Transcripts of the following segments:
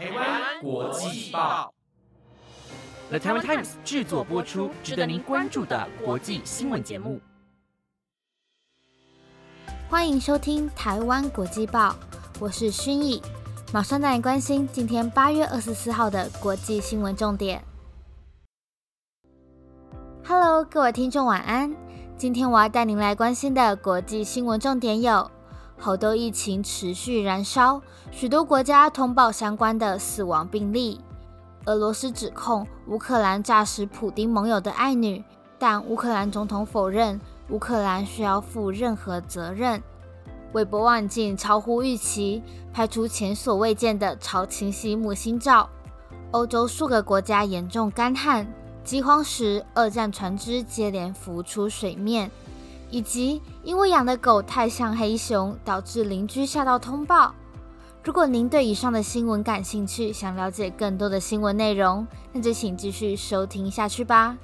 台湾国际报，The Taiwan Times 制作播出，值得您关注的国际新闻节目。欢迎收听台湾国际报，我是薰逸，马上带你关心今天八月二十四号的国际新闻重点。Hello，各位听众，晚安。今天我要带您来关心的国际新闻重点有：猴痘疫情持续燃烧，许多国家通报相关的死亡病例；俄罗斯指控乌克兰炸死普丁盟友的爱女，但乌克兰总统否认乌克兰需要负任何责任；韦伯望远镜超乎预期，拍出前所未见的超清晰木星照；欧洲数个国家严重干旱。饥荒时，二战船只接连浮出水面，以及因为养的狗太像黑熊，导致邻居吓到通报。如果您对以上的新闻感兴趣，想了解更多的新闻内容，那就请继续收听下去吧。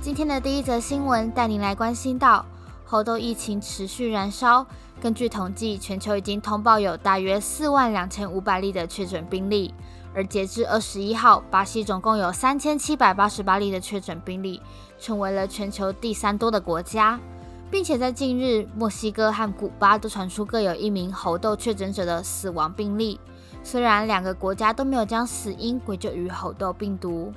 今天的第一则新闻带您来关心到猴痘疫情持续燃烧。根据统计，全球已经通报有大约四万两千五百例的确诊病例，而截至二十一号，巴西总共有三千七百八十八例的确诊病例，成为了全球第三多的国家，并且在近日，墨西哥和古巴都传出各有一名猴痘确诊者的死亡病例。虽然两个国家都没有将死因归咎于猴痘病毒，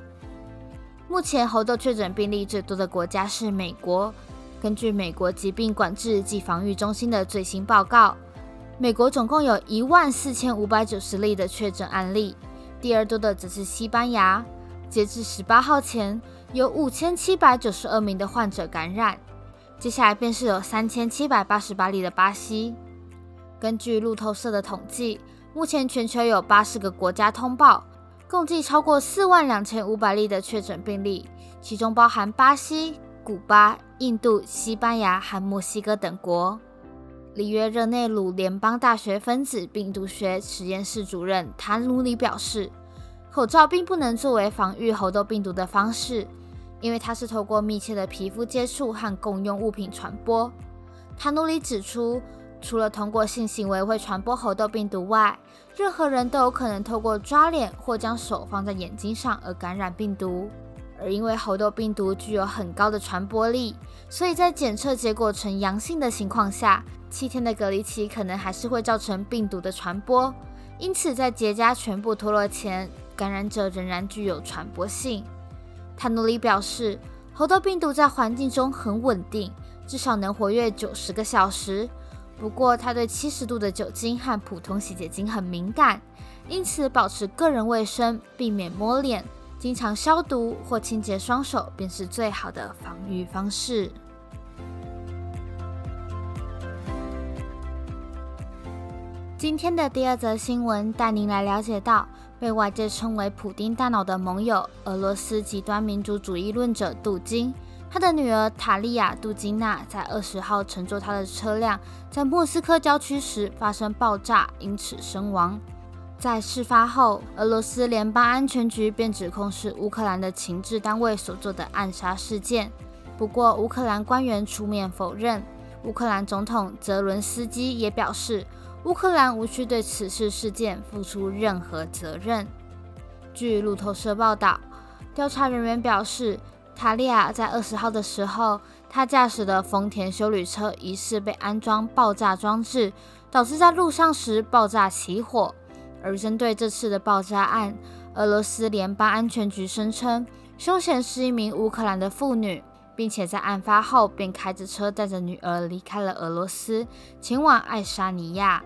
目前猴痘确诊病例最多的国家是美国。根据美国疾病管制及防御中心的最新报告，美国总共有一万四千五百九十例的确诊案例，第二多的则是西班牙。截至十八号前，有五千七百九十二名的患者感染。接下来便是有三千七百八十八例的巴西。根据路透社的统计，目前全球有八十个国家通报，共计超过四万两千五百例的确诊病例，其中包含巴西。古巴、印度、西班牙和墨西哥等国。里约热内卢联邦大学分子病毒学实验室主任谭努里表示，口罩并不能作为防御猴痘病毒的方式，因为它是透过密切的皮肤接触和共用物品传播。谭努里指出，除了通过性行为会传播猴痘病毒外，任何人都有可能透过抓脸或将手放在眼睛上而感染病毒。而因为猴痘病毒具有很高的传播力，所以在检测结果呈阳性的情况下，七天的隔离期可能还是会造成病毒的传播。因此，在结痂全部脱落前，感染者仍然具有传播性。坦努里表示，猴痘病毒在环境中很稳定，至少能活跃九十个小时。不过，它对七十度的酒精和普通洗洁精很敏感，因此保持个人卫生，避免摸脸。经常消毒或清洁双手，便是最好的防御方式。今天的第二则新闻带您来了解到，被外界称为“普丁大脑”的盟友——俄罗斯极端民族主义论者杜金，他的女儿塔利亚·杜金娜在二十号乘坐他的车辆在莫斯科郊区时发生爆炸，因此身亡。在事发后，俄罗斯联邦安全局便指控是乌克兰的情治单位所做的暗杀事件。不过，乌克兰官员出面否认。乌克兰总统泽伦斯基也表示，乌克兰无需对此次事件付出任何责任。据路透社报道，调查人员表示，塔利亚在二十号的时候，他驾驶的丰田修旅车疑似被安装爆炸装置，导致在路上时爆炸起火。而针对这次的爆炸案，俄罗斯联邦安全局声称，凶嫌是一名乌克兰的妇女，并且在案发后便开着车带着女儿离开了俄罗斯，前往爱沙尼亚。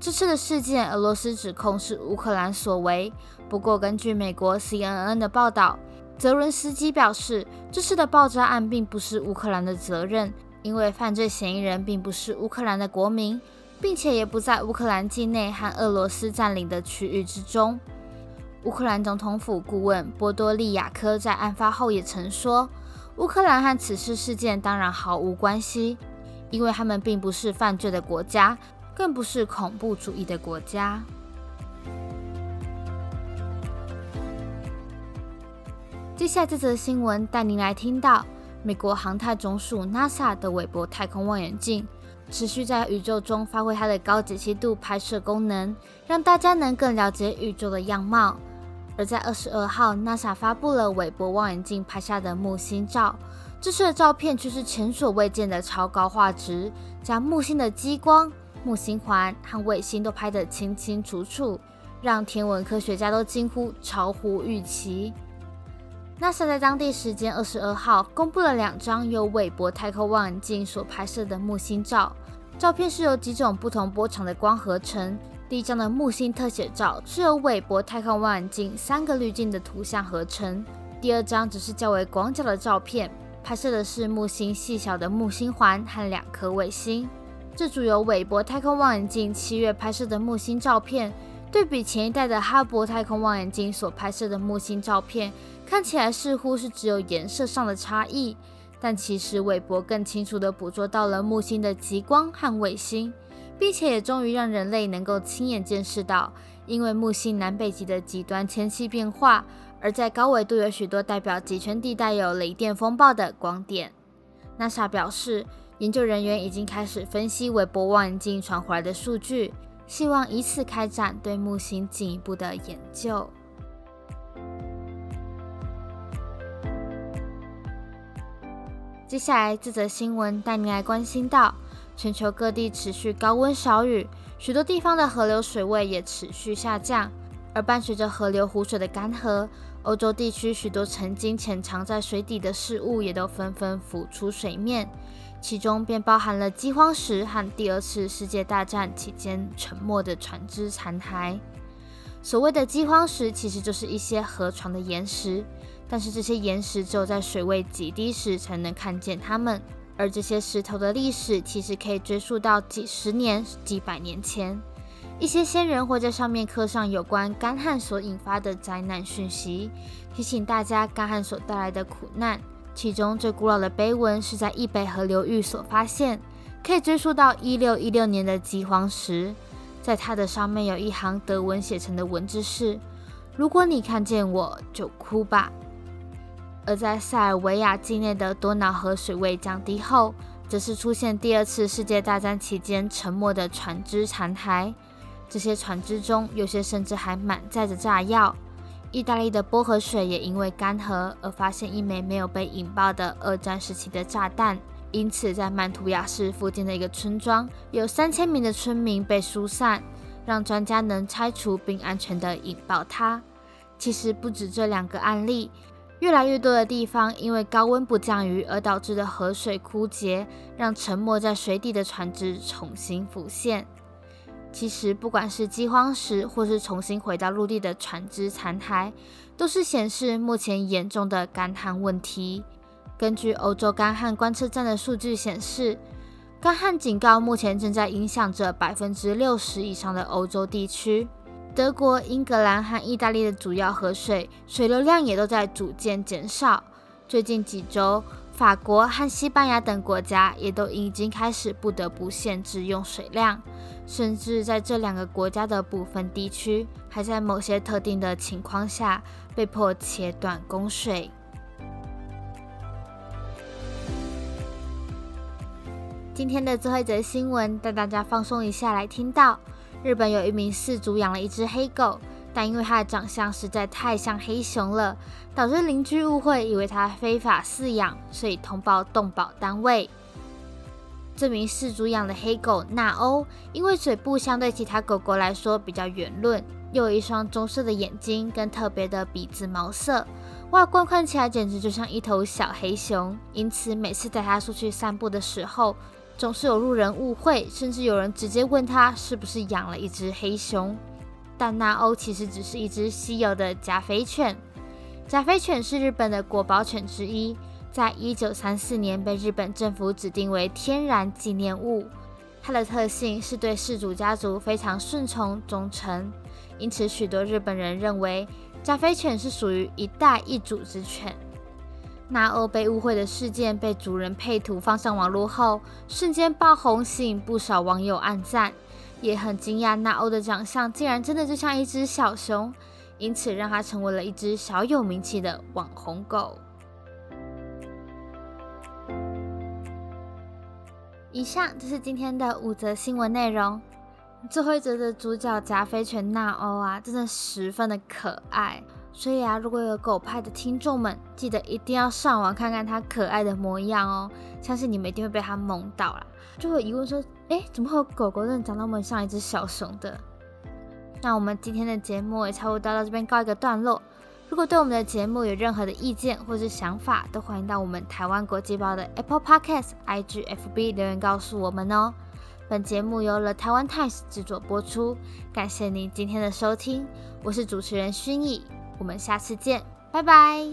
这次的事件，俄罗斯指控是乌克兰所为。不过，根据美国 CNN 的报道，泽伦斯基表示，这次的爆炸案并不是乌克兰的责任，因为犯罪嫌疑人并不是乌克兰的国民。并且也不在乌克兰境内和俄罗斯占领的区域之中。乌克兰总统府顾问波多利亚科在案发后也曾说，乌克兰和此次事件当然毫无关系，因为他们并不是犯罪的国家，更不是恐怖主义的国家。接下来这则新闻带您来听到美国航太总署 NASA 的韦伯太空望远镜。持续在宇宙中发挥它的高解析度拍摄功能，让大家能更了解宇宙的样貌。而在二十二号，NASA 发布了韦伯望远镜拍下的木星照，这次的照片却是前所未见的超高画质，将木星的激光、木星环和卫星都拍得清清楚楚，让天文科学家都惊呼超乎预期。NASA 在当地时间二十二号公布了两张由韦伯太空望远镜所拍摄的木星照，照片是由几种不同波长的光合成。第一张的木星特写照是由韦伯太空望远镜三个滤镜的图像合成，第二张则是较为广角的照片，拍摄的是木星细小的木星环和两颗卫星。这组由韦伯太空望远镜七月拍摄的木星照片，对比前一代的哈勃太空望远镜所拍摄的木星照片。看起来似乎是只有颜色上的差异，但其实韦伯更清楚地捕捉到了木星的极光和卫星，并且也终于让人类能够亲眼见识到，因为木星南北极的极端天气变化，而在高纬度有许多代表极圈地带有雷电风暴的光点。NASA 表示，研究人员已经开始分析韦伯望远镜传回来的数据，希望以此开展对木星进一步的研究。接下来这则新闻带您来关心到，全球各地持续高温少雨，许多地方的河流水位也持续下降。而伴随着河流湖水的干涸，欧洲地区许多曾经潜藏在水底的事物也都纷纷浮出水面，其中便包含了饥荒时和第二次世界大战期间沉没的船只残骸。所谓的饥荒石，其实就是一些河床的岩石。但是这些岩石只有在水位极低时才能看见它们，而这些石头的历史其实可以追溯到几十年、几百年前。一些先人会在上面刻上有关干旱所引发的灾难讯息，提醒大家干旱所带来的苦难。其中最古老的碑文是在易北河流域所发现，可以追溯到一六一六年的饥荒时，在它的上面有一行德文写成的文字是：“如果你看见我，就哭吧。”而在塞尔维亚境内的多瑙河水位降低后，则是出现第二次世界大战期间沉没的船只残骸。这些船只中有些甚至还满载着炸药。意大利的波河水也因为干涸而发现一枚没有被引爆的二战时期的炸弹。因此，在曼图亚市附近的一个村庄，有三千名的村民被疏散，让专家能拆除并安全地引爆它。其实不止这两个案例。越来越多的地方因为高温不降雨而导致的河水枯竭，让沉没在水底的船只重新浮现。其实，不管是饥荒时，或是重新回到陆地的船只残骸，都是显示目前严重的干旱问题。根据欧洲干旱观测站的数据显示，干旱警告目前正在影响着百分之六十以上的欧洲地区。德国、英格兰和意大利的主要河水水流量也都在逐渐减少。最近几周，法国和西班牙等国家也都已经开始不得不限制用水量，甚至在这两个国家的部分地区，还在某些特定的情况下被迫切断供水。今天的最后一则新闻，带大家放松一下，来听到。日本有一名饲主养了一只黑狗，但因为它的长相实在太像黑熊了，导致邻居误会，以为它非法饲养，所以通报动保单位。这名饲主养的黑狗纳欧，因为嘴部相对其他狗狗来说比较圆润，又有一双棕色的眼睛跟特别的鼻子毛色，外观看起来简直就像一头小黑熊，因此每次带它出去散步的时候。总是有路人误会，甚至有人直接问他是不是养了一只黑熊。但纳欧其实只是一只稀有的加菲犬。加菲犬是日本的国宝犬之一，在一九三四年被日本政府指定为天然纪念物。它的特性是对氏主家族非常顺从忠诚，因此许多日本人认为加菲犬是属于一代一主之犬。纳欧被误会的事件被主人配图放上网络后，瞬间爆红，吸引不少网友暗赞，也很惊讶纳欧的长相竟然真的就像一只小熊，因此让它成为了一只小有名气的网红狗。以上就是今天的五则新闻内容。最后一则的主角加菲犬纳欧啊，真的十分的可爱。所以啊，如果有狗派的听众们，记得一定要上网看看它可爱的模样哦，相信你们一定会被它萌到啦。就会疑问说，哎，怎么会有狗狗真的长那么像一只小熊的？那我们今天的节目也差不多到这边告一个段落。如果对我们的节目有任何的意见或是想法，都欢迎到我们台湾国际报的 Apple Podcast、IGFB 留言告诉我们哦。本节目由了台湾 Times 制作播出，感谢您今天的收听，我是主持人薰逸。我们下次见，拜拜。